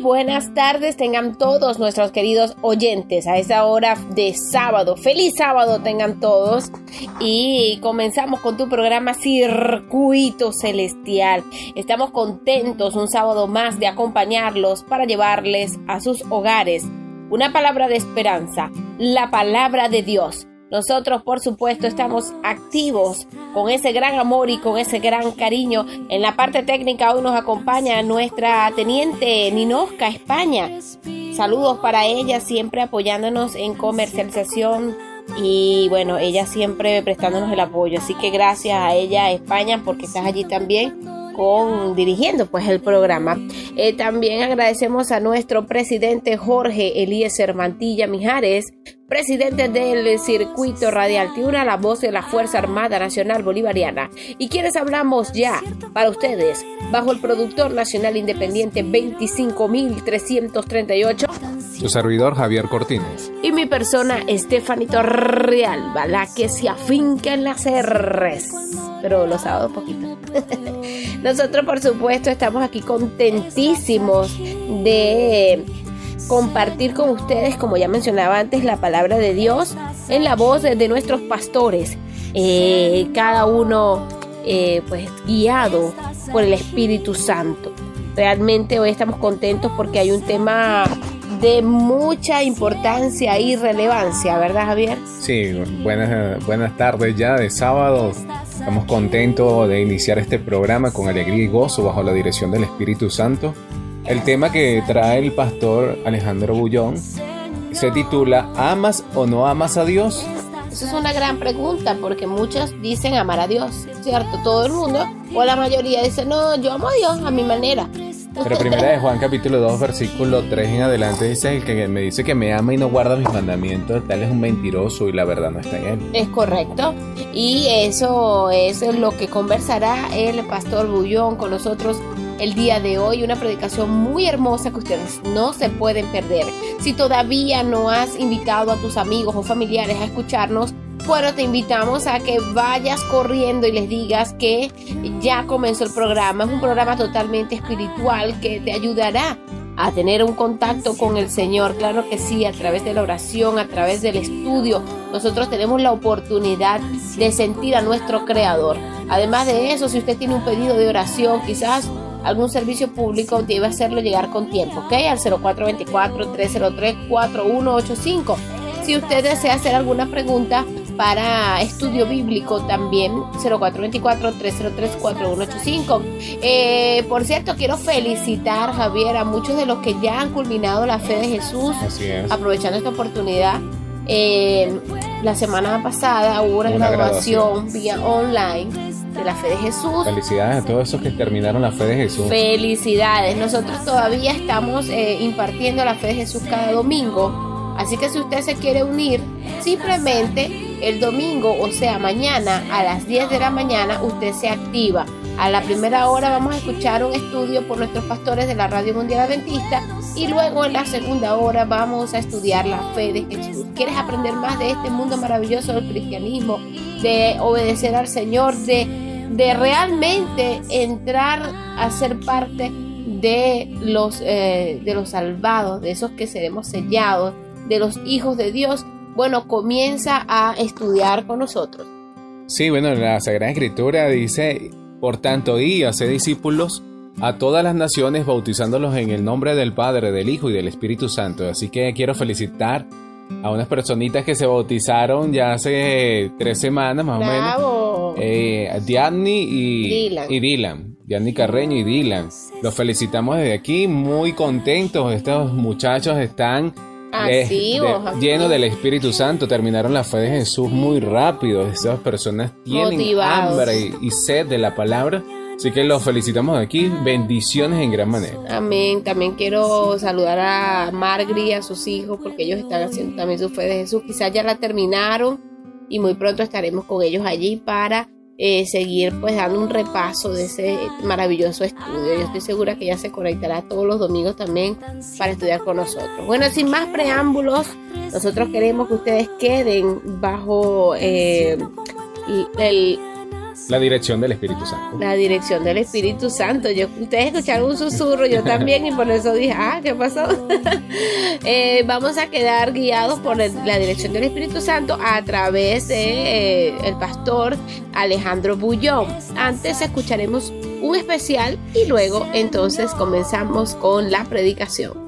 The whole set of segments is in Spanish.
Buenas tardes tengan todos nuestros queridos oyentes a esta hora de sábado. Feliz sábado tengan todos y comenzamos con tu programa Circuito Celestial. Estamos contentos un sábado más de acompañarlos para llevarles a sus hogares una palabra de esperanza, la palabra de Dios nosotros, por supuesto, estamos activos con ese gran amor y con ese gran cariño. En la parte técnica hoy nos acompaña nuestra teniente Ninosca España. Saludos para ella, siempre apoyándonos en comercialización y bueno, ella siempre prestándonos el apoyo. Así que gracias a ella, España, porque estás allí también con dirigiendo pues el programa. Eh, también agradecemos a nuestro presidente Jorge Eliezer Mantilla Mijares presidente del circuito radial Tiuna, la voz de la Fuerza Armada Nacional Bolivariana. Y quienes hablamos ya para ustedes, bajo el productor nacional independiente 25338. Su servidor Javier Cortines. Y mi persona Estefanito Real, la que se afinca en las R's. Pero los sábados poquito. Nosotros por supuesto estamos aquí contentísimos de compartir con ustedes, como ya mencionaba antes, la palabra de Dios en la voz de, nuestros pastores, eh, cada uno eh, pues guiado por el Espíritu Santo. Realmente hoy estamos contentos porque hay un tema de mucha importancia y relevancia, ¿verdad Javier? Sí, buenas, buenas tardes ya de sábado. Estamos contentos de iniciar este programa con alegría y gozo bajo la dirección del Espíritu Santo. El tema que trae el pastor Alejandro Bullón se titula ¿Amas o no amas a Dios? Esa es una gran pregunta porque muchos dicen amar a Dios, ¿cierto? Todo el mundo o la mayoría dice, no, yo amo a Dios a mi manera. Pero primera de Juan capítulo 2 versículo 3 en adelante dice el que me dice que me ama y no guarda mis mandamientos, tal es un mentiroso y la verdad no está en él. Es correcto. Y eso es lo que conversará el pastor Bullón con nosotros el día de hoy, una predicación muy hermosa que ustedes no se pueden perder. Si todavía no has invitado a tus amigos o familiares a escucharnos, bueno, te invitamos a que vayas corriendo y les digas que ya comenzó el programa. Es un programa totalmente espiritual que te ayudará a tener un contacto con el Señor. Claro que sí, a través de la oración, a través del estudio, nosotros tenemos la oportunidad de sentir a nuestro Creador. Además de eso, si usted tiene un pedido de oración, quizás algún servicio público, debe hacerlo llegar con tiempo, ¿ok? Al 0424-303-4185. Si usted desea hacer alguna pregunta para estudio bíblico también 0424-303-4185. Eh, por cierto, quiero felicitar, Javier, a muchos de los que ya han culminado la fe de Jesús. Aprovechando esta oportunidad. Eh, la semana pasada hubo una, graduación vía online de la fe de Jesús. Felicidades a todos esos que terminaron la fe de Jesús. Felicidades. Nosotros todavía estamos eh, impartiendo la fe de Jesús cada domingo. Así que si usted se quiere unir, simplemente el domingo, o sea, mañana a las 10 de la mañana, usted se activa. A la primera hora vamos a escuchar un estudio por nuestros pastores de la Radio Mundial Adventista y luego en la segunda hora vamos a estudiar la fe de Jesús. ¿Quieres aprender más de este mundo maravilloso del cristianismo? De obedecer al Señor, de de realmente entrar a ser parte de los, eh, de los salvados, de esos que seremos sellados, de los hijos de Dios, bueno, comienza a estudiar con nosotros. Sí, bueno, la Sagrada Escritura dice, por tanto, y hace discípulos a todas las naciones bautizándolos en el nombre del Padre, del Hijo y del Espíritu Santo. Así que quiero felicitar a unas personitas que se bautizaron ya hace tres semanas más o menos. Eh, y Dylan. y Dylan. Carreño y Dylan. Los felicitamos desde aquí, muy contentos. Estos muchachos están eh, llenos del Espíritu Santo. Terminaron la fe de Jesús muy rápido. Estas personas tienen hambre y sed de la palabra Así que los felicitamos aquí. Bendiciones en gran manera. Amén. También quiero saludar a Margri y a sus hijos porque ellos están haciendo también su fe de Jesús. Quizás ya la terminaron y muy pronto estaremos con ellos allí para eh, seguir pues dando un repaso de ese maravilloso estudio. Yo estoy segura que ya se conectará todos los domingos también para estudiar con nosotros. Bueno, sin más preámbulos, nosotros queremos que ustedes queden bajo eh, el La dirección del Espíritu Santo. La dirección del Espíritu Santo. Yo, ustedes escucharon un susurro, yo también, y por eso dije, ah, ¿qué pasó? Eh, vamos a quedar guiados por la dirección del Espíritu Santo a través de eh, el pastor Alejandro Bullón. Antes escucharemos un especial y luego entonces comenzamos con la predicación.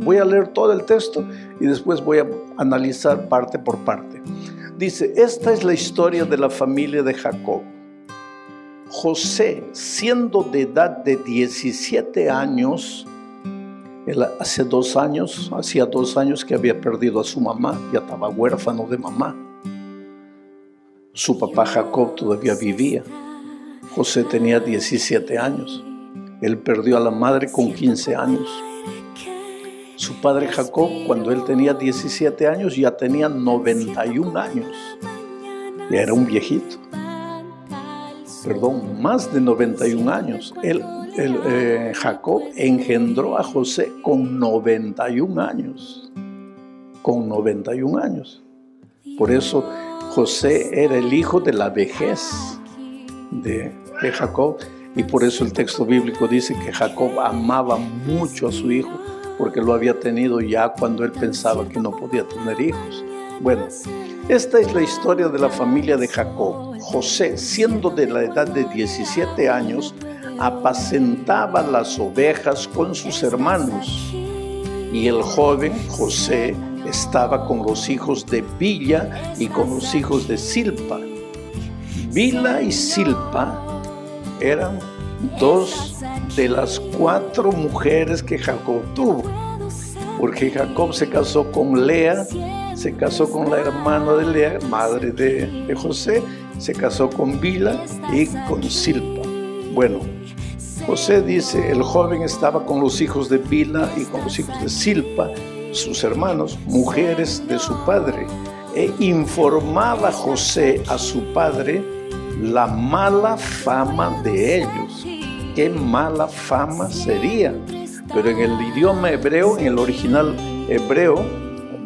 Voy a leer todo el texto y después voy a analizar parte por parte. Dice, esta es la historia de la familia de Jacob. José, siendo de edad de 17 años, hace dos años, hacía dos años que había perdido a su mamá, ya estaba huérfano de mamá. Su papá Jacob todavía vivía. José tenía 17 años. Él perdió a la madre con 15 años. Su padre Jacob, cuando él tenía 17 años, ya tenía 91 años. Ya era un viejito. Perdón, más de 91 años. Él, eh, Jacob engendró a José con 91 años. Con 91 años. Por eso José era el hijo de la vejez de Jacob y por eso el texto bíblico dice que Jacob amaba mucho a su hijo porque lo había tenido ya cuando él pensaba que no podía tener hijos. Bueno, esta es la historia de la familia de Jacob. José, siendo de la edad de 17 años, apacentaba las ovejas con sus hermanos. Y el joven José estaba con los hijos de Villa y con los hijos de Silpa. Vila y Silpa eran dos de las cuatro mujeres que Jacob tuvo, porque Jacob se casó con Lea, se casó con la hermana de Lea, madre de, José, se casó con Bila y con Silpa. Bueno, José dice, el joven estaba con los hijos de Bila y con los hijos de Silpa, sus hermanos, mujeres de su padre, e informaba José a su padre la mala fama de ellos. Qué mala fama sería. Pero en el idioma hebreo, en el original hebreo,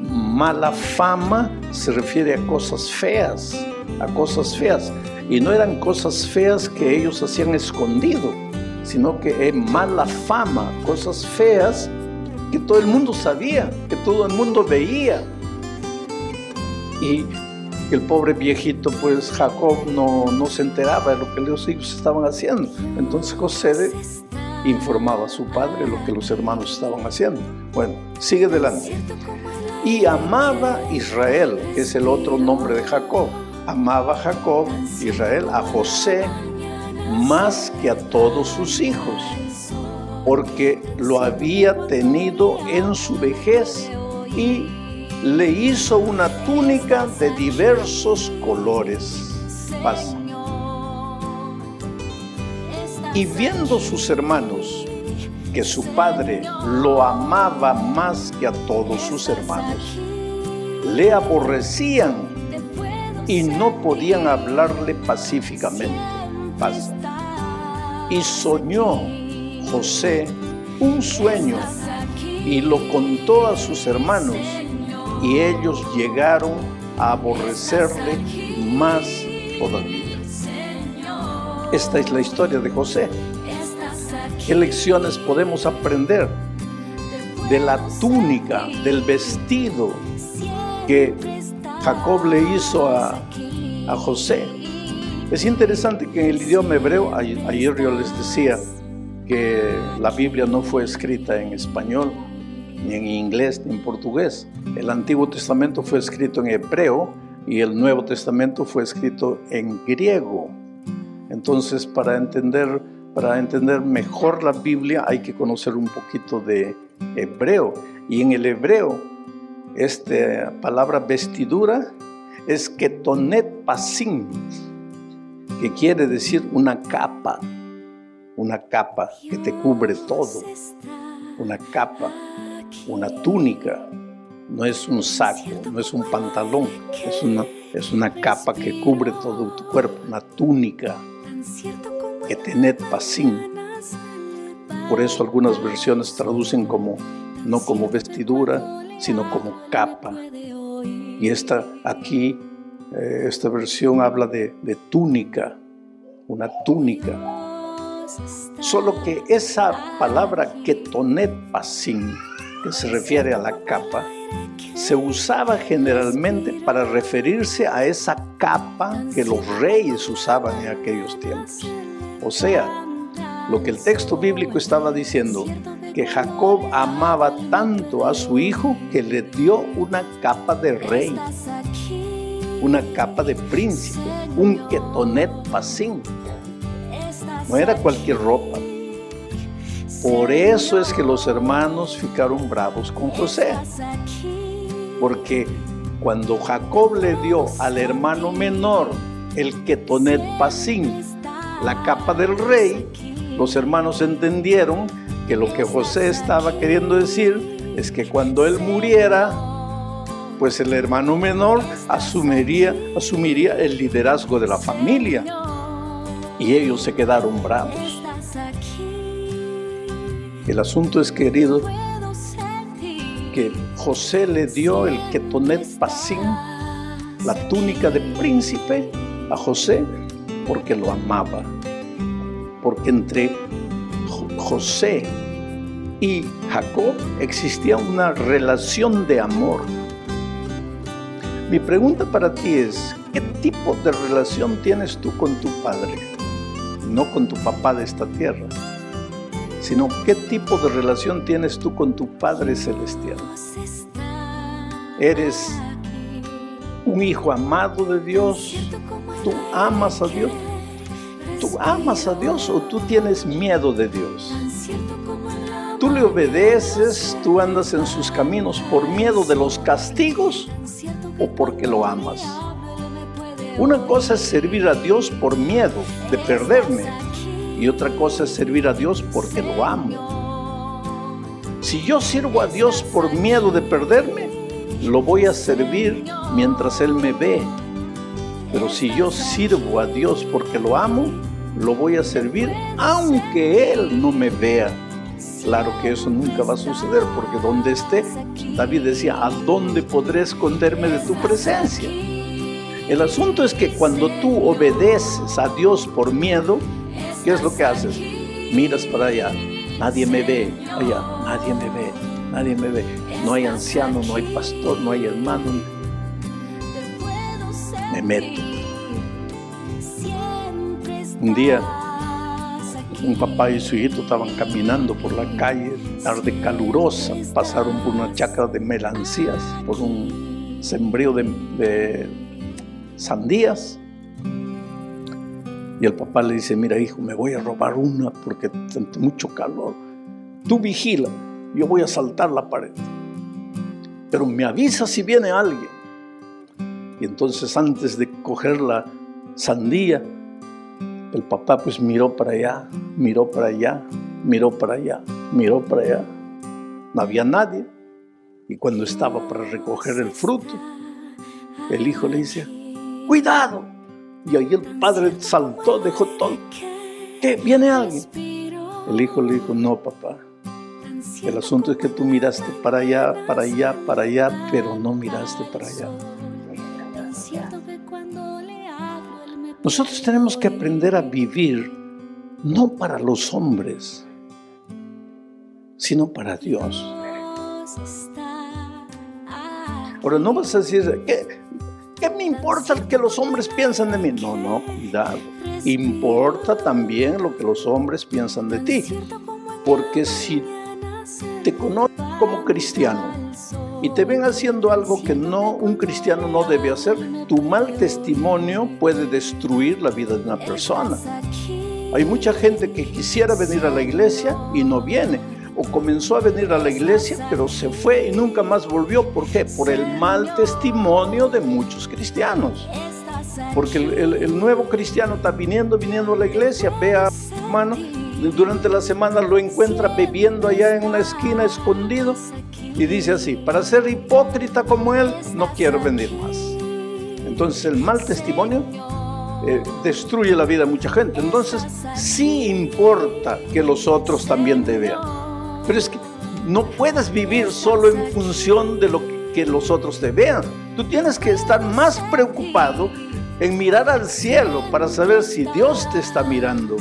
mala fama se refiere a cosas feas, a cosas feas. Y no eran cosas feas que ellos hacían escondido, sino que es mala fama, cosas feas que todo el mundo sabía, que todo el mundo veía. Y el pobre viejito, pues Jacob no, no se enteraba de lo que los hijos estaban haciendo. Entonces José informaba a su padre lo que los hermanos estaban haciendo. Bueno, sigue adelante. Y amaba Israel, que es el otro nombre de Jacob. Amaba Jacob, Israel, a José más que a todos sus hijos, porque lo había tenido en su vejez y le hizo una túnica de diversos colores. Y viendo sus hermanos que su padre lo amaba más que a todos sus hermanos, le aborrecían y no podían hablarle pacíficamente. Y soñó José un sueño y lo contó a sus hermanos y ellos llegaron a aborrecerle más todavía. Esta es la historia de José. ¿Qué lecciones podemos aprender de la túnica, del vestido que Jacob le hizo a, a José? Es interesante que en el idioma hebreo, ayer yo les decía que la Biblia no fue escrita en español, ni en inglés ni en portugués. El Antiguo Testamento fue escrito en hebreo y el Nuevo Testamento fue escrito en griego. Entonces, para entender, para entender mejor la Biblia hay que conocer un poquito de hebreo. Y en el hebreo, esta palabra vestidura es ketonet pasim, que quiere decir una capa, una capa que te cubre todo, una capa una túnica, no es un saco, no es un pantalón, es una, es una capa que cubre todo tu cuerpo, una túnica que tened pasín. Por eso algunas versiones traducen como, no como vestidura, sino como capa. Y esta aquí, eh, esta versión habla de, túnica, una túnica. Solo que esa palabra ketonet pasim que se refiere a la capa, se usaba generalmente para referirse a esa capa que los reyes usaban en aquellos tiempos. O sea, lo que el texto bíblico estaba diciendo, que Jacob amaba tanto a su hijo que le dio una capa de rey, una capa de príncipe, un ketonet pasín. No era cualquier ropa. Por eso es que los hermanos ficaron bravos con José. Porque cuando Jacob le dio al hermano menor el ketonet pasín, la capa del rey, los hermanos entendieron que lo que José estaba queriendo decir es que cuando él muriera, pues el hermano menor asumiría, asumiría el liderazgo de la familia. Y ellos se quedaron bravos. El asunto es, querido, que José le dio el ketonet pasín, la túnica de príncipe, a José porque lo amaba. Porque entre José y Jacob existía una relación de amor. Mi pregunta para ti es, ¿qué tipo de relación tienes tú con tu padre? No con tu papá de esta tierra, sino qué tipo de relación tienes tú con tu Padre Celestial. ¿Eres un hijo amado de Dios? ¿Tú amas a Dios? ¿Tú amas a Dios o tú tienes miedo de Dios? Tú le obedeces, tú andas en sus caminos por miedo de los castigos o porque lo amas. Una cosa es servir a Dios por miedo de perderme y otra cosa es servir a Dios porque lo amo. Si yo sirvo a Dios por miedo de perderme, lo voy a servir mientras Él me ve. Pero si yo sirvo a Dios porque lo amo, lo voy a servir aunque Él no me vea. Claro que eso nunca va a suceder porque donde esté, David decía, ¿a dónde podré esconderme de tu presencia? El asunto es que cuando tú obedeces a Dios por miedo, ¿qué es lo que haces? Miras para allá, nadie me ve, allá, nadie me ve, nadie me ve. No hay anciano, no hay pastor, no hay hermano. Me meto. Un día un papá y su hijito estaban caminando por la calle, tarde calurosa, pasaron por una chacra de melancías, por un sembrío de, sandías. Y el papá le dice, mira hijo, me voy a robar una porque siento mucho calor. Tú vigila, yo voy a saltar la pared. Pero me avisa si viene alguien. Y entonces antes de coger la sandía, el papá pues miró para allá, miró para allá, miró para allá, miró para allá. No había nadie. Y cuando estaba para recoger el fruto, el hijo le dice, cuidado. Y ahí el padre saltó, dejó todo. ¿Qué? ¿Viene alguien? El hijo le dijo, no, papá. El asunto es que tú miraste para allá, para allá, para allá, pero no miraste para allá. Nosotros tenemos que aprender a vivir no para los hombres, sino para Dios. Ahora no vas a decir, ¿qué, ¿qué me importa que los hombres piensan de mí? No, no, cuidado. Importa también lo que los hombres piensan de ti. Porque si te conocen como cristiano, y te ven haciendo algo que no un cristiano no debe hacer, tu mal testimonio puede destruir la vida de una persona. Hay mucha gente que quisiera venir a la iglesia y no viene, comenzó a venir a la iglesia pero se fue y nunca más volvió. ¿Por qué? Por el mal testimonio de muchos cristianos. Porque el, nuevo cristiano está viniendo, viniendo a la iglesia, ve a hermano, durante la semana lo encuentra bebiendo allá en una esquina escondido y dice así, para ser hipócrita como él, no quiero venir más. Entonces el mal testimonio eh, destruye la vida de mucha gente. Entonces sí importa que los otros también te vean. Pero es que no puedes vivir solo en función de lo que los otros te vean. Tú tienes que estar más preocupado en mirar al cielo para saber si Dios te está mirando.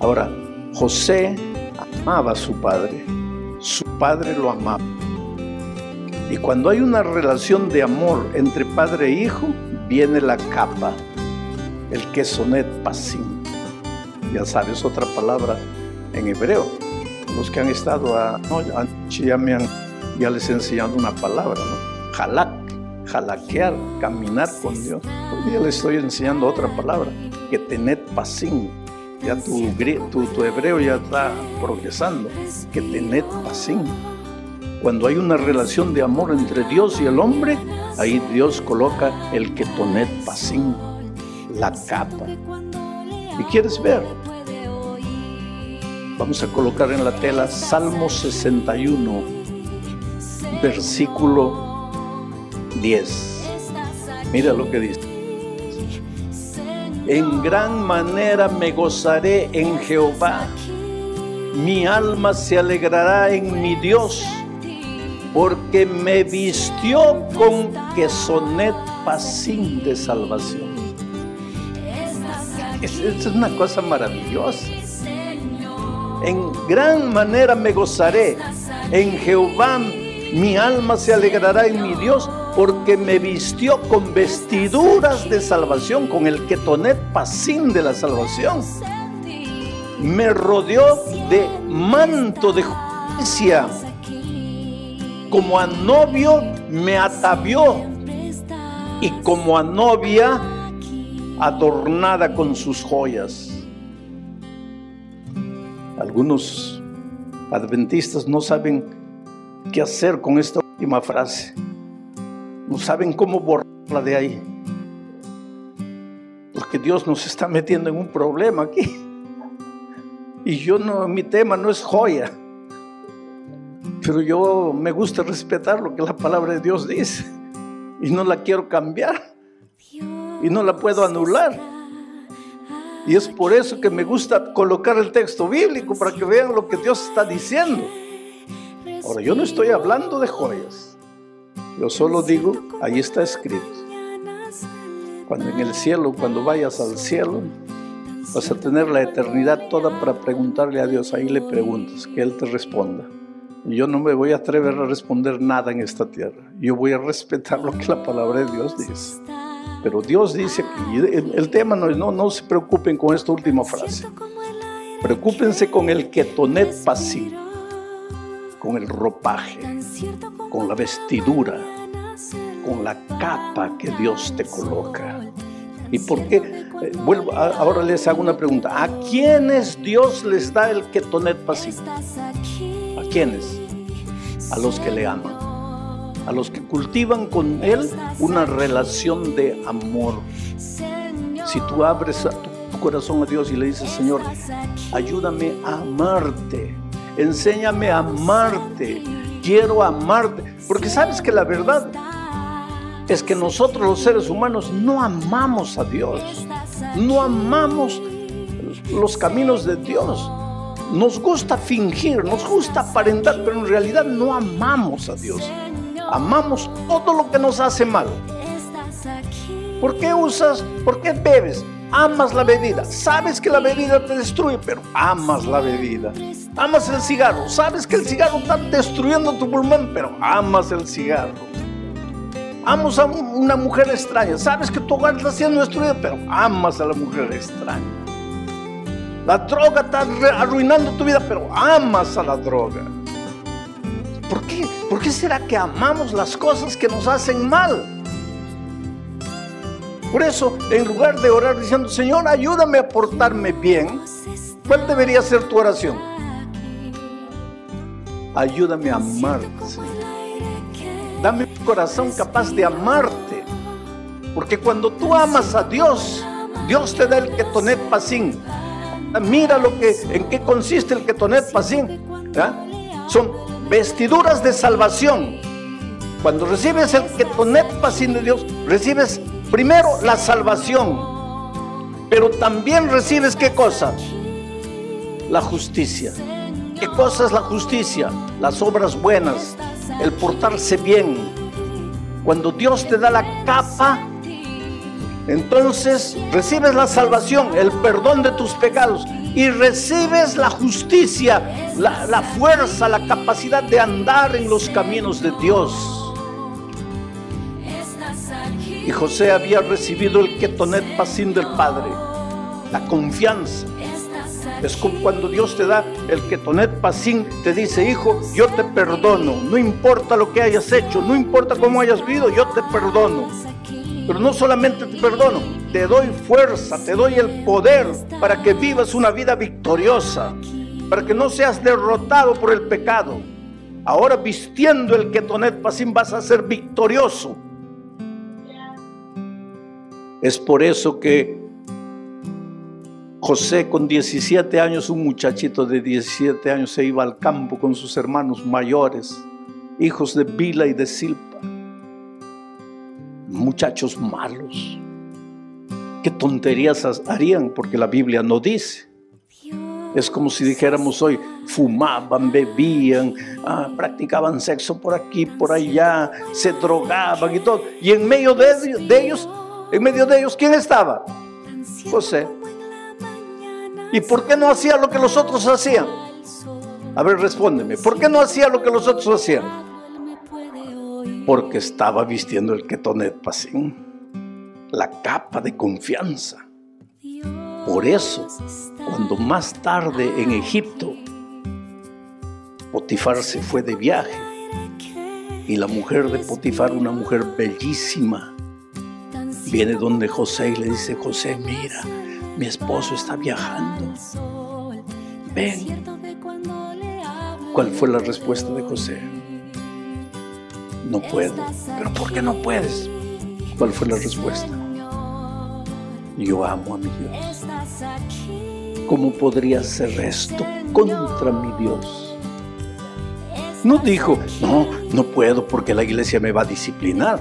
Ahora, José amaba a su padre su padre lo amaba. Y cuando hay una relación de amor entre padre e hijo, viene la capa, el que sonet pasim. Ya sabes otra palabra en hebreo. Los que han estado a, ya, me han, ya les he enseñado una palabra, ¿no? Jalak, jalaquear, caminar con Dios. Hoy día les estoy enseñando otra palabra, que tened pasín. Ya tu, tu, tu hebreo ya está progresando, que tened pasín. Cuando hay una relación de amor entre Dios y el hombre, ahí Dios coloca el que tonet pasín, la capa. ¿Y quieres ver? Vamos a colocar en la tela Salmo 61, versículo 10. Mira lo que dice. En gran manera me gozaré en Jehová. Mi alma se alegrará en mi Dios, porque me vistió con quesonet pasín de salvación. Es, es una cosa maravillosa en gran manera me gozaré. En Jehová mi alma se alegrará en mi Dios, porque me vistió con vestiduras de salvación, con el ketonet pasín de la salvación. Me rodeó de manto de justicia. Como a novio me atavió y como a novia adornada con sus joyas. Algunos adventistas no saben qué hacer con esta última frase. No saben cómo borrarla de ahí. Porque Dios nos está metiendo en un problema aquí. Y yo no, mi tema no es joya. Pero yo me gusta respetar lo que la palabra de Dios dice. Y no la quiero cambiar. Y no la puedo anular. Y es por eso que me gusta colocar el texto bíblico para que vean lo que Dios está diciendo. Ahora, yo no estoy hablando de joyas. Yo solo digo, ahí está escrito. Cuando en el cielo, cuando vayas al cielo, vas a tener la eternidad toda para preguntarle a Dios. Ahí le preguntas, que Él te responda. Yo no me voy a atrever a responder nada en esta tierra. Yo voy a respetar lo que la palabra de Dios dice. Pero Dios dice aquí, el, tema no es, no, no se preocupen con esta última frase. Preocúpense con el ketonet pasivo, con el ropaje, con la vestidura, con la capa que Dios te coloca. ¿Y por qué? Eh, vuelvo, ahora les hago una pregunta. ¿A quiénes Dios les da el ketonet pasivo? ¿A quiénes? A los que le aman a los que cultivan con Él una relación de amor. Si tú abres tu corazón a Dios y le dices, Señor, ayúdame a amarte, enséñame a amarte, quiero amarte, porque sabes que la verdad es que nosotros los seres humanos no amamos a Dios, no amamos los caminos de Dios. Nos gusta fingir, nos gusta aparentar, pero en realidad no amamos a Dios amamos todo lo que nos hace mal. ¿Por qué usas, por qué bebes? Amas la bebida. Sabes que la bebida te destruye, pero amas la bebida. Amas el cigarro. Sabes que el cigarro está destruyendo tu pulmón, pero amas el cigarro. Amas a una mujer extraña. Sabes que tu hogar está siendo destruido, pero amas a la mujer extraña. La droga está arruinando tu vida, pero amas a la droga. ¿Por qué? ¿Por qué será que amamos las cosas que nos hacen mal? Por eso, en lugar de orar diciendo, Señor, ayúdame a portarme bien, ¿cuál debería ser tu oración? Ayúdame a amarte. Dame un corazón capaz de amarte. Porque cuando tú amas a Dios, Dios te da el ketonet pasín. Mira lo que, en qué consiste el ketonet pasín. Son vestiduras de salvación. Cuando recibes el que poner pasión de Dios, recibes primero la salvación, pero también recibes qué cosa? La justicia. ¿Qué cosa es la justicia? Las obras buenas, el portarse bien. Cuando Dios te da la capa, entonces recibes la salvación, el perdón de tus pecados y recibes la justicia, la, fuerza, la capacidad de andar en los caminos de Dios. Y José había recibido el ketonet pasín del Padre, la confianza, Es como cuando Dios te da el ketonet pasín, te dice, hijo, yo te perdono. No importa lo que hayas hecho, no importa cómo hayas vivido, yo te perdono. Pero no solamente te perdono, te doy fuerza, te doy el poder para que vivas una vida victoriosa, para que no seas derrotado por el pecado. Ahora vistiendo el ketonet pasín vas a ser victorioso. Es por eso que José con 17 años, un muchachito de 17 años, se iba al campo con sus hermanos mayores, hijos de Bila y de Silpa muchachos malos. ¿Qué tonterías harían? Porque la Biblia no dice. Es como si dijéramos hoy, fumaban, bebían, ah, practicaban sexo por aquí, por allá, se drogaban y todo. Y en medio de, de ellos, en medio de ellos, ¿quién estaba? José. ¿Y por qué no hacía lo que los otros hacían? A ver, respóndeme. ¿Por qué no hacía lo que los otros hacían? Porque estaba vistiendo el ketonet pasín, la capa de confianza. Por eso, cuando más tarde en Egipto, Potifar se fue de viaje y la mujer de Potifar, una mujer bellísima, viene donde José y le dice, José, mira, mi esposo está viajando. Ven. ¿Cuál fue la respuesta de José? No puedo. ¿Pero por qué no puedes? ¿Cuál fue la respuesta? Yo amo a mi Dios. ¿Cómo podría hacer esto contra mi Dios? No dijo, no, no puedo porque la iglesia me va a disciplinar.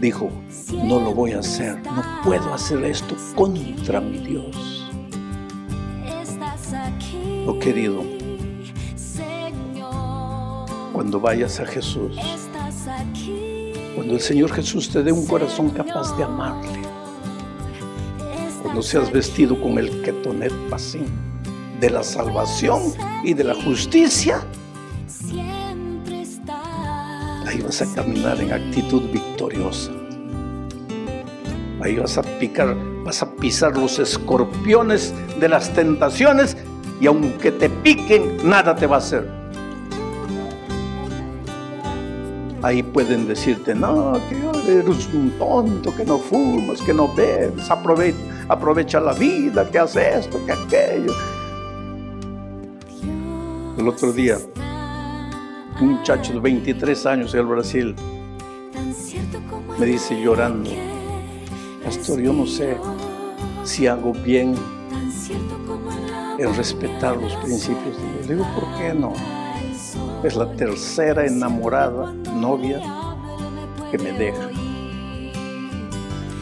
Dijo, no lo voy a hacer, no puedo hacer esto contra mi Dios. Oh querido, cuando vayas a Jesús, cuando el Señor Jesús te dé un corazón capaz de amarle, cuando seas vestido con el ketonet pasín de la salvación y de la justicia, ahí vas a caminar en actitud victoriosa. Ahí vas a picar, vas a pisar los escorpiones de las tentaciones y aunque te piquen, nada te va a hacer. Ahí pueden decirte, no, que eres un tonto, que no fumas, que no bebes, aprovecha, la vida, que hace esto, que aquello. El otro día, un muchacho de 23 años en Brasil me dice llorando, Pastor, yo no sé si hago bien en respetar los principios de Dios. Digo, ¿por qué no? Es la tercera enamorada, novia, que me deja.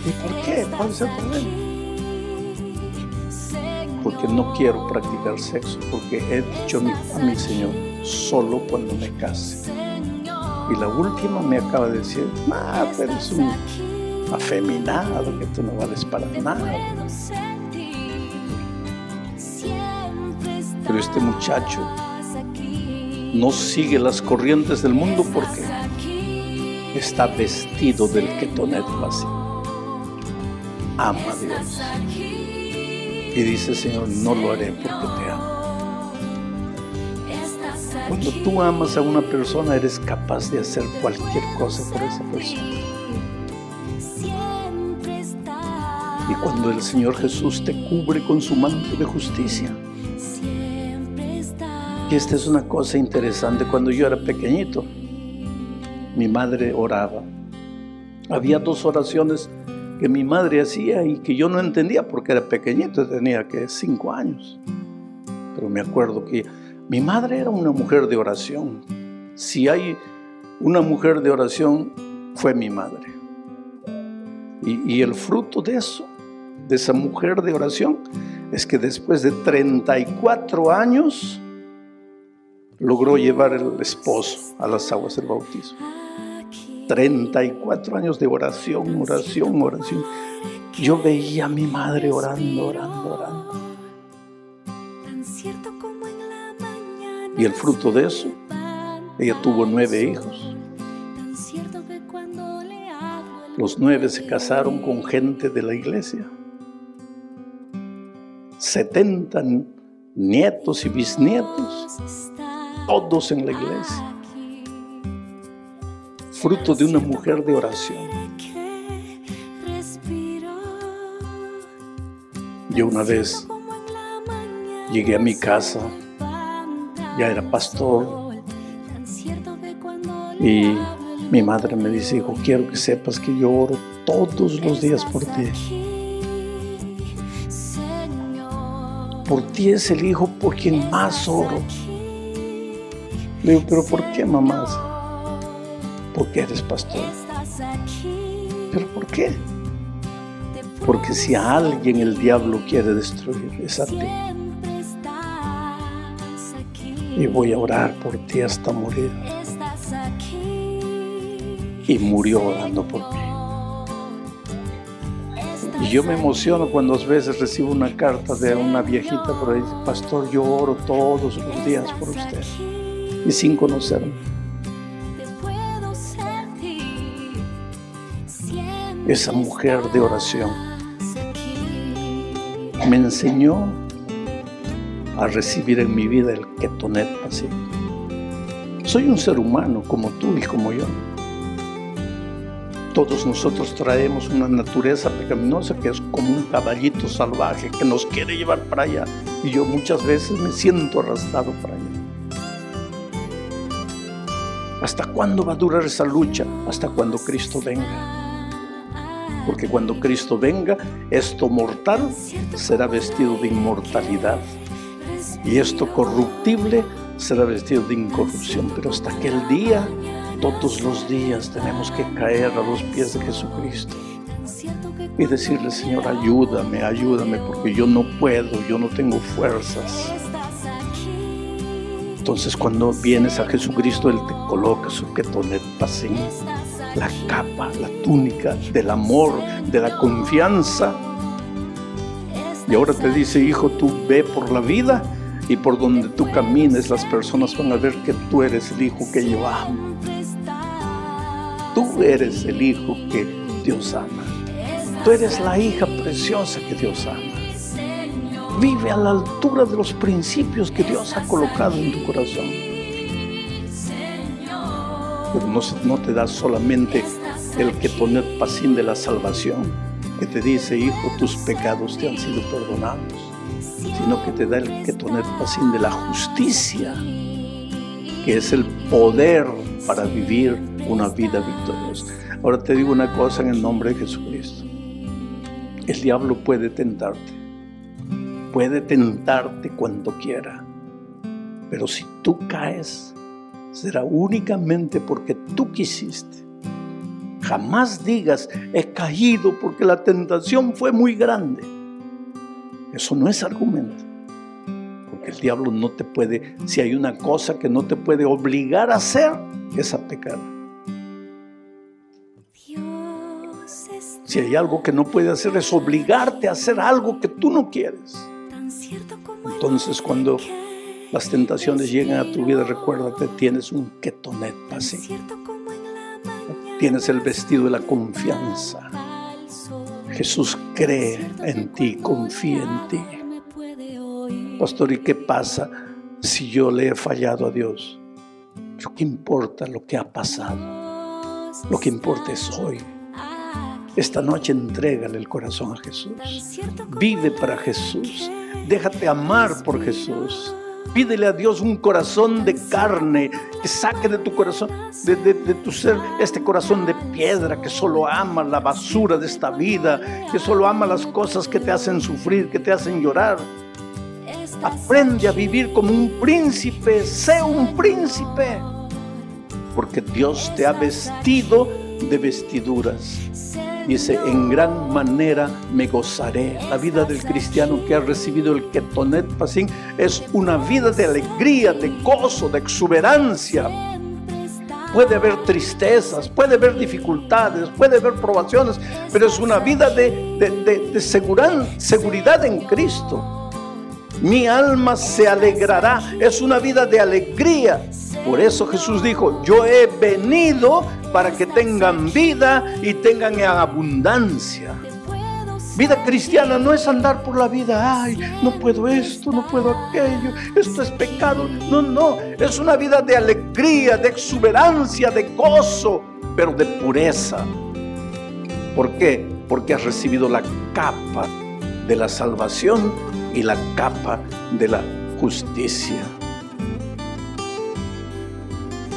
¿Y por qué? ¿Cuál es el problema? Porque no quiero practicar sexo, porque he dicho a mi Señor, solo cuando me case. Y la última me acaba de decir, ah, pero es un afeminado, que tú no vales para nada. Pero este muchacho no sigue las corrientes del mundo porque está vestido del ketonet vacío. Ama a Dios. Y dice, Señor, no lo haré porque te amo. Cuando tú amas a una persona, eres capaz de hacer cualquier cosa por esa persona. Y cuando el Señor Jesús te cubre con su manto de justicia, y esta es una cosa interesante. Cuando yo era pequeñito, mi madre oraba. Había dos oraciones que mi madre hacía y que yo no entendía porque era pequeñito, tenía que cinco años. Pero me acuerdo que mi madre era una mujer de oración. Si hay una mujer de oración, fue mi madre. Y, y el fruto de eso, de esa mujer de oración, es que después de 34 años, logró llevar el esposo a las aguas del bautismo. 34 años de oración, oración, oración. Yo veía a mi madre orando, orando, orando. Y el fruto de eso, ella tuvo nueve hijos. Los nueve se casaron con gente de la iglesia. 70 nietos y bisnietos, todos en la iglesia, fruto de una mujer de oración. Yo una vez llegué a mi casa, ya era pastor, y mi madre me dice, hijo, quiero que sepas que yo oro todos los días por ti. Por ti es el hijo por quien más oro. Pero ¿por qué, mamá? Porque eres pastor. ¿Pero por qué? Porque si a alguien el diablo quiere destruir, es a ti. Y voy a orar por ti hasta morir. Y murió orando por mí. Y yo me emociono cuando a veces recibo una carta de una viejita por ahí, pastor, yo oro todos los días por usted. Y sin conocerme. Esa mujer de oración me enseñó a recibir en mi vida el ketonet así. Soy un ser humano como tú y como yo todos nosotros traemos una naturaleza pecaminosa que es como un caballito salvaje que nos quiere llevar para allá. Y yo muchas veces me siento arrastrado para allá. ¿Hasta cuándo va a durar esa lucha? Hasta cuando Cristo venga. Porque cuando Cristo venga, esto mortal será vestido de inmortalidad. Y esto corruptible será vestido de incorrupción. Pero hasta aquel día todos los días tenemos que caer a los pies de Jesucristo y decirle, Señor, ayúdame, ayúdame, porque yo no puedo, yo no tengo fuerzas. Entonces cuando vienes a Jesucristo, Él te coloca su ketonet la capa, la túnica del amor, de la confianza. Y ahora te dice, hijo, tú ve por la vida y por donde tú camines, las personas van a ver que tú eres el hijo que yo amo. Tú eres el hijo que Dios ama. Tú eres la hija preciosa que Dios ama. Vive a la altura de los principios que Dios ha colocado en tu corazón. Pero no, no te da solamente el que poner pasín de la salvación, que te dice, hijo, tus pecados te han sido perdonados, sino que te da el que poner pasín de la justicia, que es el poder para vivir una vida victoriosa. Ahora te digo una cosa en el nombre de Jesucristo. El diablo puede tentarte. Puede tentarte cuando quiera. Pero si tú caes, será únicamente porque tú quisiste. Jamás digas, he caído porque la tentación fue muy grande. Eso no es argumento. Porque el diablo no te puede, si hay una cosa que no te puede obligar a hacer, es a pecar. Si hay algo que no puede hacer es obligarte a hacer algo que tú no quieres. Entonces cuando las tentaciones llegan a tu vida, recuérdate, tienes un ketonet así. Tienes el vestido de la confianza. Jesús cree en ti, confía en ti. Pastor, ¿y qué pasa si yo le he fallado a Dios? ¿Qué importa lo que ha pasado? Lo que importa es hoy. Esta noche entrégale el corazón a Jesús. Vive para Jesús. Déjate amar por Jesús. Pídele a Dios un corazón de carne que saque de tu corazón, de, tu ser, este corazón de piedra que solo ama la basura de esta vida, que solo ama las cosas que te hacen sufrir, que te hacen llorar. Aprende a vivir como un príncipe, sé un príncipe, porque Dios te ha vestido de vestiduras Dice, en gran manera me gozaré. La vida del cristiano que ha recibido el Ketonet Pasin es una vida de alegría, de gozo, de exuberancia. Puede haber tristezas, puede haber dificultades, puede haber probaciones, pero es una vida de, de, seguridad en Cristo. Mi alma se alegrará, es una vida de alegría. Por eso Jesús dijo, yo he venido para que tengan vida y tengan en abundancia. Vida cristiana no es andar por la vida, ay, no puedo esto, no puedo aquello, esto es pecado. No, no, es una vida de alegría, de exuberancia, de gozo, pero de pureza. ¿Por qué? Porque has recibido la capa de la salvación y la capa de la justicia.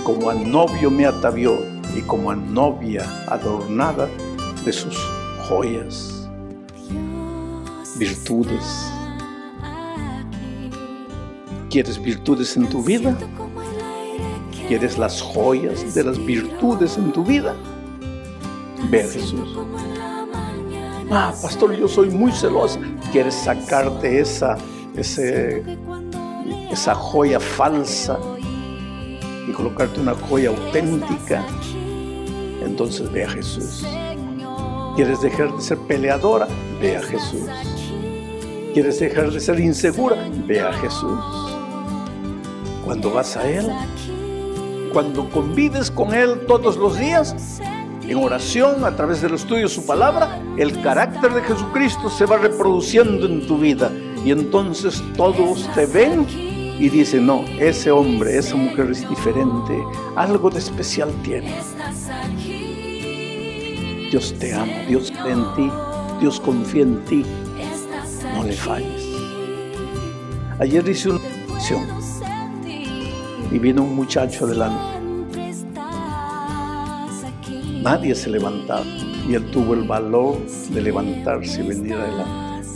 Como a novio me atavió y como a novia adornada de sus joyas virtudes. ¿Quieres virtudes en tu vida? ¿Quieres las joyas de las virtudes en tu vida? Ve a Jesús. Ah, pastor, yo soy muy celosa. ¿Quieres sacarte esa, esa joya falsa y colocarte una joya auténtica? Entonces ve a Jesús. ¿Quieres dejar de ser peleadora? Ve a Jesús. ¿Quieres dejar de ser insegura? Ve a Jesús. Cuando vas a Él, cuando convives con Él todos los días, en oración, a través del estudio de su palabra, el carácter de Jesucristo se va reproduciendo en tu vida. Y entonces todos te ven y dicen, no, ese hombre, esa mujer es diferente, algo de especial tiene. Dios te ama, Dios cree en ti, Dios confía en ti, no le falles. Ayer hice una oración y vino un muchacho adelante. Nadie se levantaba y él tuvo el valor de levantarse y venir adelante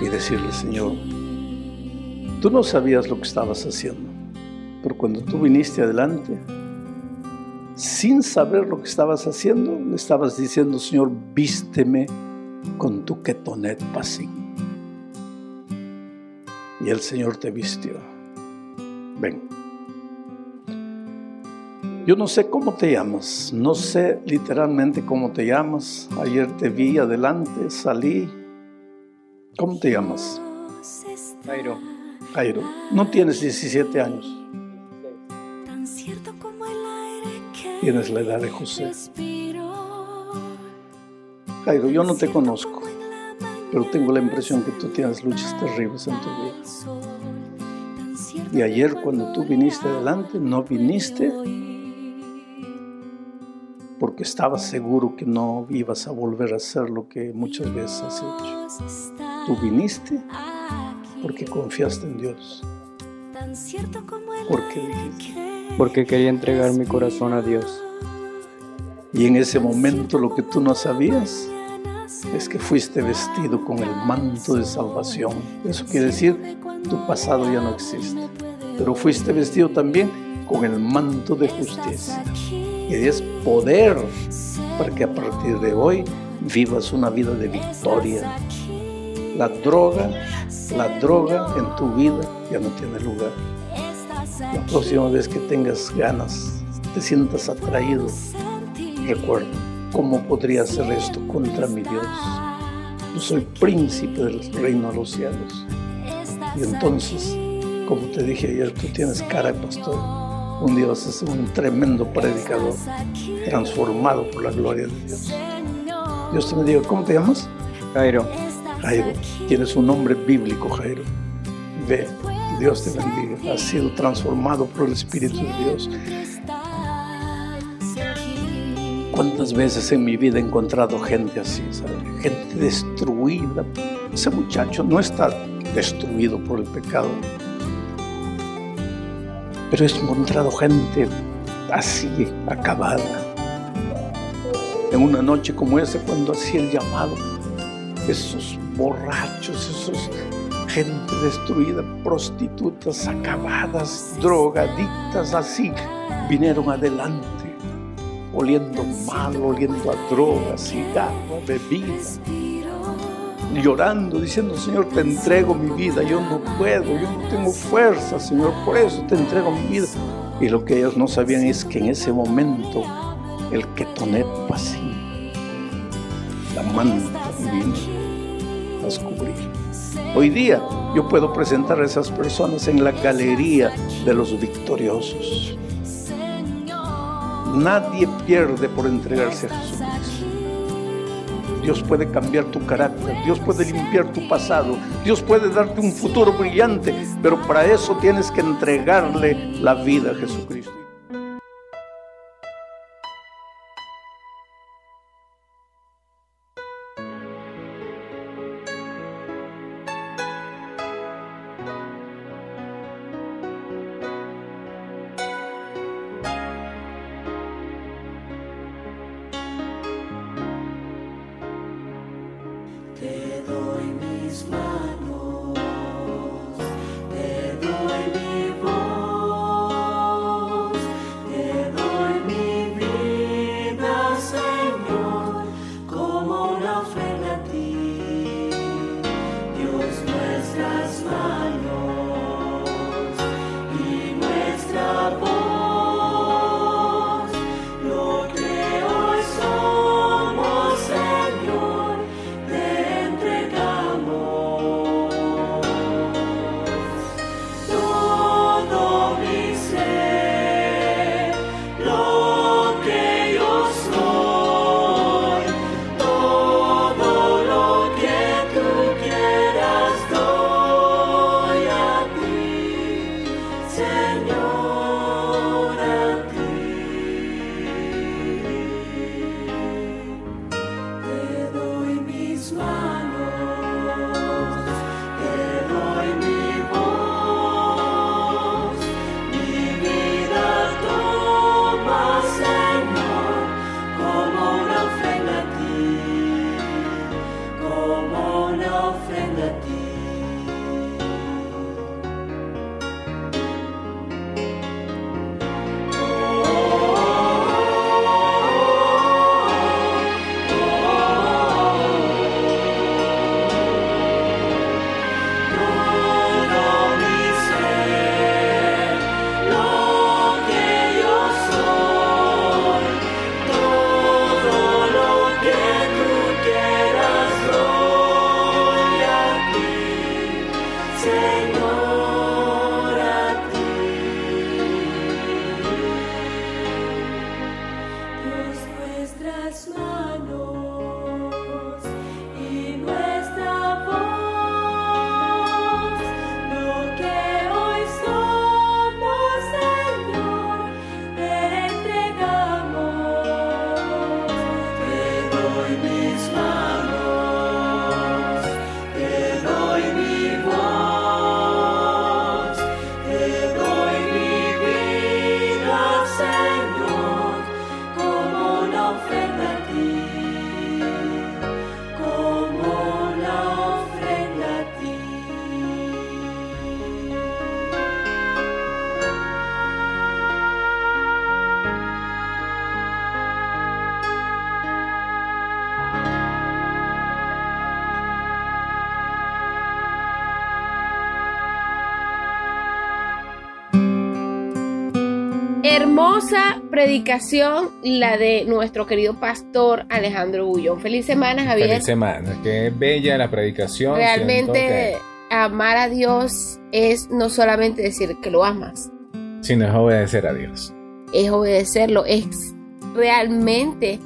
y decirle, Señor, tú no sabías lo que estabas haciendo, pero cuando tú viniste adelante, sin saber lo que estabas haciendo, le estabas diciendo, Señor, vísteme con tu ketonet pasín y el Señor te vistió. Ven. Yo no sé cómo te llamas, no sé literalmente cómo te llamas. Ayer te vi adelante, salí. ¿Cómo te llamas? Jairo. Jairo, no tienes 17 años. Tienes la edad de José. Jairo, yo no te conozco pero tengo la impresión que tú tienes luchas terribles en tu vida. Y ayer cuando tú viniste adelante, no viniste porque estabas seguro que no ibas a volver a hacer lo que muchas veces has hecho. Tú viniste porque confiaste en Dios. Porque Porque quería entregar mi corazón a Dios. Y en ese momento lo que tú no sabías es que fuiste vestido con el manto de salvación. Eso quiere decir, tu pasado ya no existe. Pero fuiste vestido también con el manto de justicia. Y es poder para que a partir de hoy vivas una vida de victoria. La droga, la droga en tu vida ya no tiene lugar. La próxima vez que tengas ganas, te sientas atraído, recuerda ¿Cómo podría hacer esto contra mi Dios? Yo soy príncipe del reino de los cielos. Y entonces, como te dije ayer, tú tienes cara de pastor. Un a ser un tremendo predicador, transformado por la gloria de Dios. Dios te bendiga. ¿Cómo te llamas? Jairo. Jairo. Tienes un nombre bíblico, Jairo. Ve, Dios te bendiga. Has sido transformado por el Espíritu de Dios. ¿Cuántas veces en mi vida he encontrado gente así, gente destruida? Ese muchacho no está destruido por el pecado, pero he encontrado gente así, acabada. En una noche como esa, cuando hacía el llamado, esos borrachos, esos gente destruida, prostitutas acabadas, drogadictas, así, vinieron adelante oliendo mal, oliendo a drogas, cigarro, bebida, llorando, diciendo, Señor, te entrego mi vida, yo no puedo, yo no tengo fuerza, Señor, por eso te entrego mi vida. Y lo que ellos no sabían es que en ese momento el ketonet pasí, la manta vino a descubrir. Hoy día yo puedo presentar a esas personas en la galería de los victoriosos. Nadie pierde por entregarse a Jesucristo. Dios puede cambiar tu carácter, Dios puede limpiar tu pasado, Dios puede darte un futuro brillante, pero para eso tienes que entregarle la vida a Jesucristo. Predicación la de nuestro querido pastor Alejandro Bullón. Feliz semana, Javier. Feliz semana. Qué bella la predicación. Realmente amar a Dios es no solamente decir que lo amas, sino es obedecer a Dios. Es obedecerlo, es realmente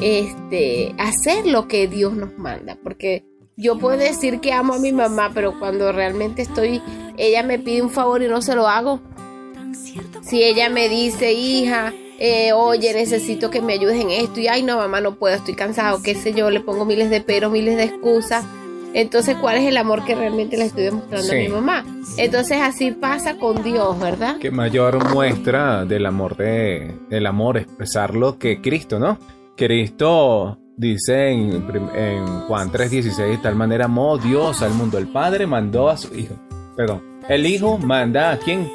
este hacer lo que Dios nos manda, porque yo puedo decir que amo a mi mamá, pero cuando realmente estoy ella me pide un favor y no se lo hago, si ella me dice, hija, eh, oye, necesito que me ayudes en esto, y ay, no, mamá, no puedo, estoy cansado, qué sé yo, le pongo miles de peros, miles de excusas. Entonces, ¿cuál es el amor que realmente le estoy demostrando a mi mamá? Entonces, así pasa con Dios, ¿verdad? Qué mayor muestra del amor de, del amor expresarlo que Cristo, ¿no? Cristo dice en, en Juan 3:16, de tal manera amó Dios al mundo, el Padre mandó a su Hijo. Perdón, el Hijo manda a quién?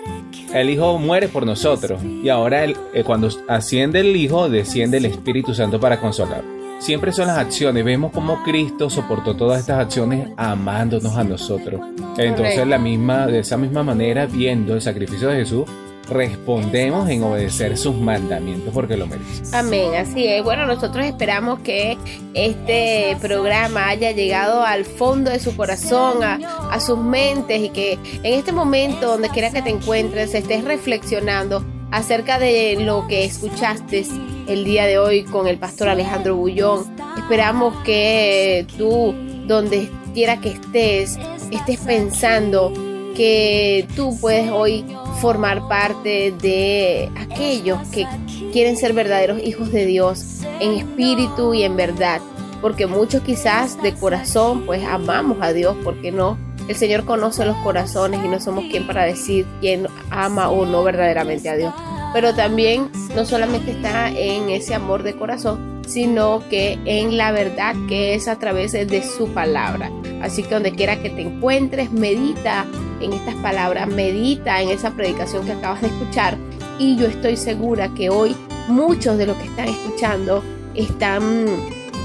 El Hijo muere por nosotros. Y ahora eh, cuando asciende el Hijo, desciende el Espíritu Santo para consolar. Siempre son las acciones. Vemos cómo Cristo soportó todas estas acciones amándonos a nosotros. Entonces, la misma, de esa misma manera, viendo el sacrificio de Jesús, respondemos en obedecer sus mandamientos porque lo merecen. Amén, así es. Bueno, nosotros esperamos que este programa haya llegado al fondo de su corazón, a, a sus mentes y que en este momento, donde quiera que te encuentres, estés reflexionando acerca de lo que escuchaste el día de hoy con el pastor Alejandro Bullón. Esperamos que tú, donde quiera que estés, estés pensando que tú puedes hoy formar parte de aquellos que quieren ser verdaderos hijos de Dios en espíritu y en verdad. Porque muchos quizás de corazón pues amamos a Dios, porque no? El Señor conoce los corazones y no somos quien para decir quién ama o no verdaderamente a Dios. Pero también no solamente está en ese amor de corazón, sino que en la verdad que es a través de su palabra. Así que donde quiera que te encuentres, medita en estas palabras, medita en esa predicación que acabas de escuchar y yo estoy segura que hoy muchos de los que están escuchando están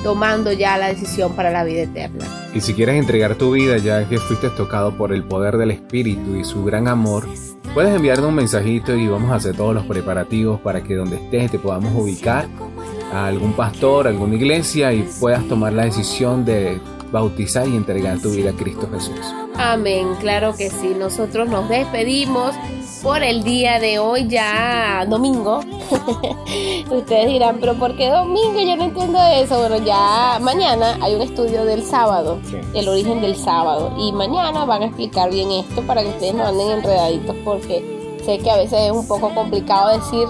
tomando ya la decisión para la vida eterna. Y si quieres entregar tu vida ya que fuiste tocado por el poder del Espíritu y su gran amor, puedes enviarnos un mensajito y vamos a hacer todos los preparativos para que donde estés te podamos ubicar a algún pastor, a alguna iglesia y puedas tomar la decisión de bautizar y entregar tu vida a Cristo Jesús. Amén, claro que sí. Nosotros nos despedimos por el día de hoy, ya domingo. Ustedes dirán, pero ¿por qué domingo? Yo no entiendo eso. Bueno, ya mañana hay un estudio del sábado, el origen del sábado. Y mañana van a explicar bien esto para que ustedes no anden enredaditos porque sé que a veces es un poco complicado decir,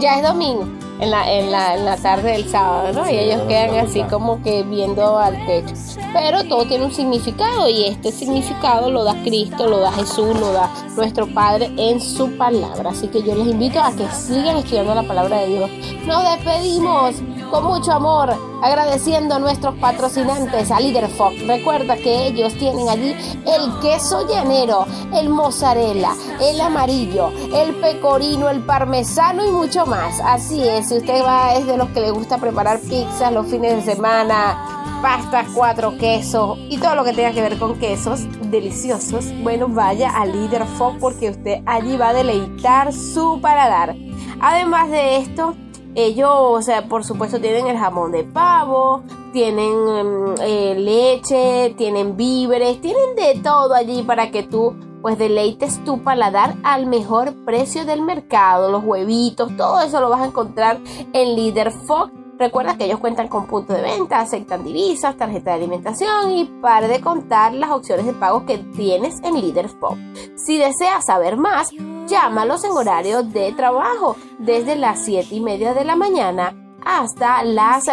ya es domingo en la, en la, en la tarde del sábado, ¿no? Y ellos quedan así como que viendo al techo. Pero todo tiene un significado y este significado lo da Cristo, lo da Jesús, lo da nuestro Padre en su palabra. Así que yo les invito a que sigan estudiando la palabra de Dios. Nos despedimos con mucho amor, agradeciendo a nuestros patrocinantes, a Líder Fox. Recuerda que ellos tienen allí el queso llanero, el mozzarella, el amarillo, el pecorino, el parmesano y mucho más. Así es, si usted va, es de los que le gusta preparar pizzas los fines de semana, pastas, cuatro quesos y todo lo que tenga que ver con quesos deliciosos, bueno, vaya a Líder Fox porque usted allí va a deleitar su paladar. Además de esto, ellos, o sea, por supuesto, tienen el jamón de pavo, tienen eh, leche, tienen víveres, tienen de todo allí para que tú pues deleites tu paladar al mejor precio del mercado, los huevitos, todo eso lo vas a encontrar en Líder Fox. Recuerda que ellos cuentan con punto de venta, aceptan divisas, tarjeta de alimentación y pare de contar las opciones de pago que tienes en Líder Fox. Si deseas saber más, llámalos en horario de trabajo desde las 7 y media de la mañana hasta las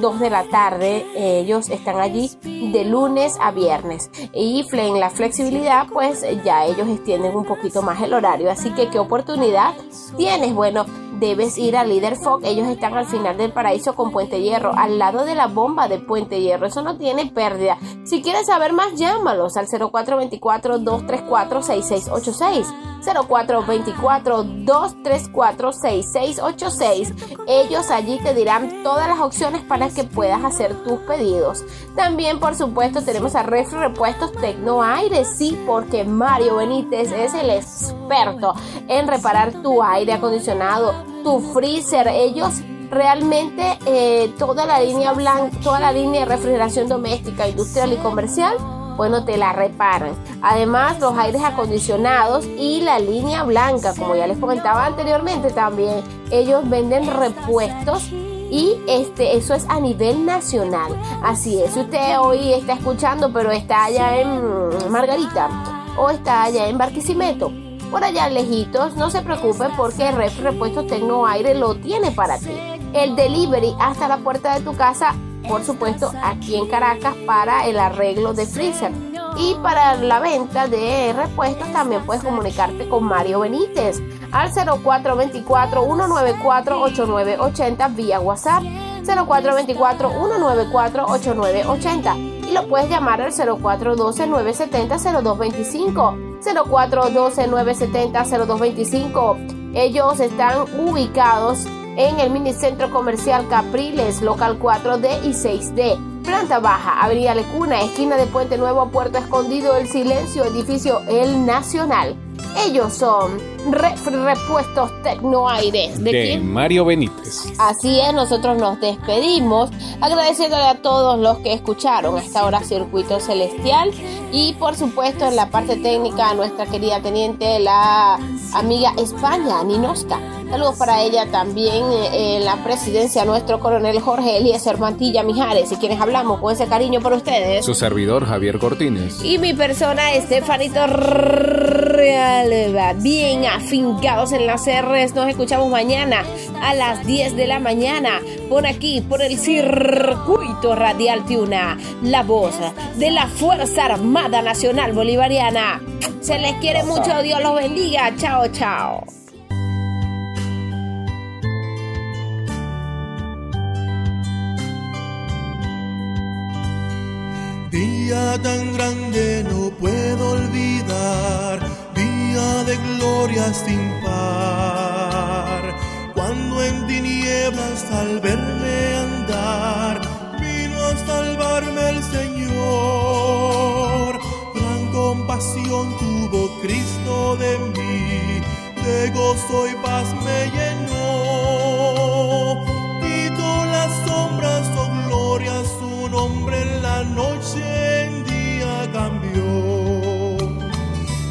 2 de la tarde. Ellos están allí de lunes a viernes. Y en la flexibilidad, pues ya ellos extienden un poquito más el horario. Así que, ¿qué oportunidad tienes? Bueno, debes ir a Líder Fox. Ellos están al final del paraíso con Puente Hierro, al lado de la bomba de Puente Hierro. Eso no tiene pérdida. Si quieres saber más, llámalos al 0424-234-6686. 0424-234-6686. Ellos allí te dirán todas las opciones para que puedas hacer tus pedidos. También, por supuesto, tenemos a Refri Repuestos Tecno Aire. Sí, porque Mario Benítez es el experto en reparar tu aire acondicionado, tu freezer. Ellos realmente eh, toda la línea blanca, toda la línea de refrigeración doméstica, industrial y comercial bueno, te la reparan. Además, los aires acondicionados y la línea blanca, como ya les comentaba anteriormente también, ellos venden repuestos y este eso es a nivel nacional. Así es, si usted hoy está escuchando, pero está allá en Margarita o está allá en Barquisimeto, por allá lejitos, no se preocupe porque Ref Repuestos Tecno Aire lo tiene para ti. El delivery hasta la puerta de tu casa por supuesto, aquí en Caracas para el arreglo de freezer. Y para la venta de repuestos también puedes comunicarte con Mario Benítez al 0424-194-8980 vía WhatsApp. 0424-194-8980 y lo puedes llamar al 0412-970-0225. 0412-970-0225. Ellos están ubicados en el Minicentro Comercial Capriles, local 4D y 6D. Planta baja, Avenida Lecuna, esquina de Puente Nuevo, Puerto Escondido, El Silencio, edificio El Nacional. Ellos son Repuestos Tecnoaires de, de Mario Benítez. Así es, nosotros nos despedimos agradeciéndole a todos los que escucharon hasta ahora Circuito Celestial y por supuesto en la parte técnica a nuestra querida teniente, la amiga España, Ninoska. Saludos para ella también eh, en la presidencia, nuestro coronel Jorge Eliezer Mantilla Mijares, y quienes hablamos con ese cariño por ustedes. Su servidor Javier Cortines. Y mi persona, Estefanito Realba. Bien afincados en las R's. Nos escuchamos mañana a las 10 de la mañana. Por aquí, por el circuito radial Tiuna. La voz de la Fuerza Armada Nacional Bolivariana. Se les quiere mucho. Dios los bendiga. Chao, chao. Día tan grande no puedo olvidar, día de gloria sin par. Cuando en tinieblas al verme andar, vino a salvarme el Señor. Gran compasión tuvo Cristo de mí, de gozo y paz me llenó. Noche en día cambió.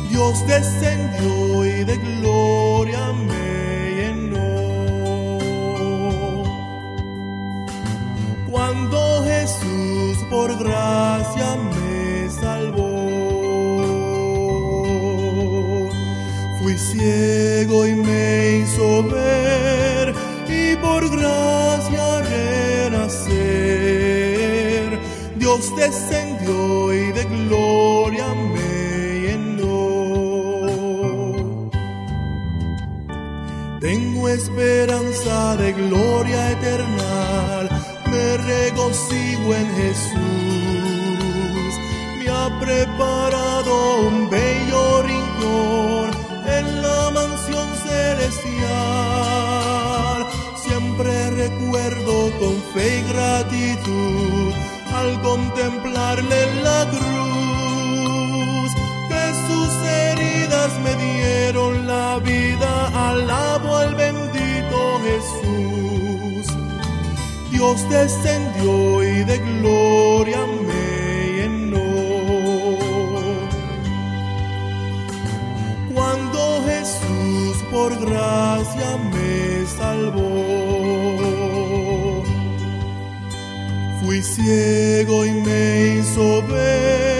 Dios descendió y de gloria me llenó. Cuando Jesús por gracia me salvó, fui ciego y me hizo ver y por gracia Descendió y de gloria me llenó. Tengo esperanza de gloria eterna, me regocijo en Jesús. Me ha preparado un bello rincón en la mansión celestial. Siempre recuerdo con fe y gratitud contemplarle la cruz, que sus heridas me dieron la vida, alabo al bendito Jesús. Dios descendió y de gloria me llenó. Cuando Jesús por gracia me salvó. ciego y me hizo ver.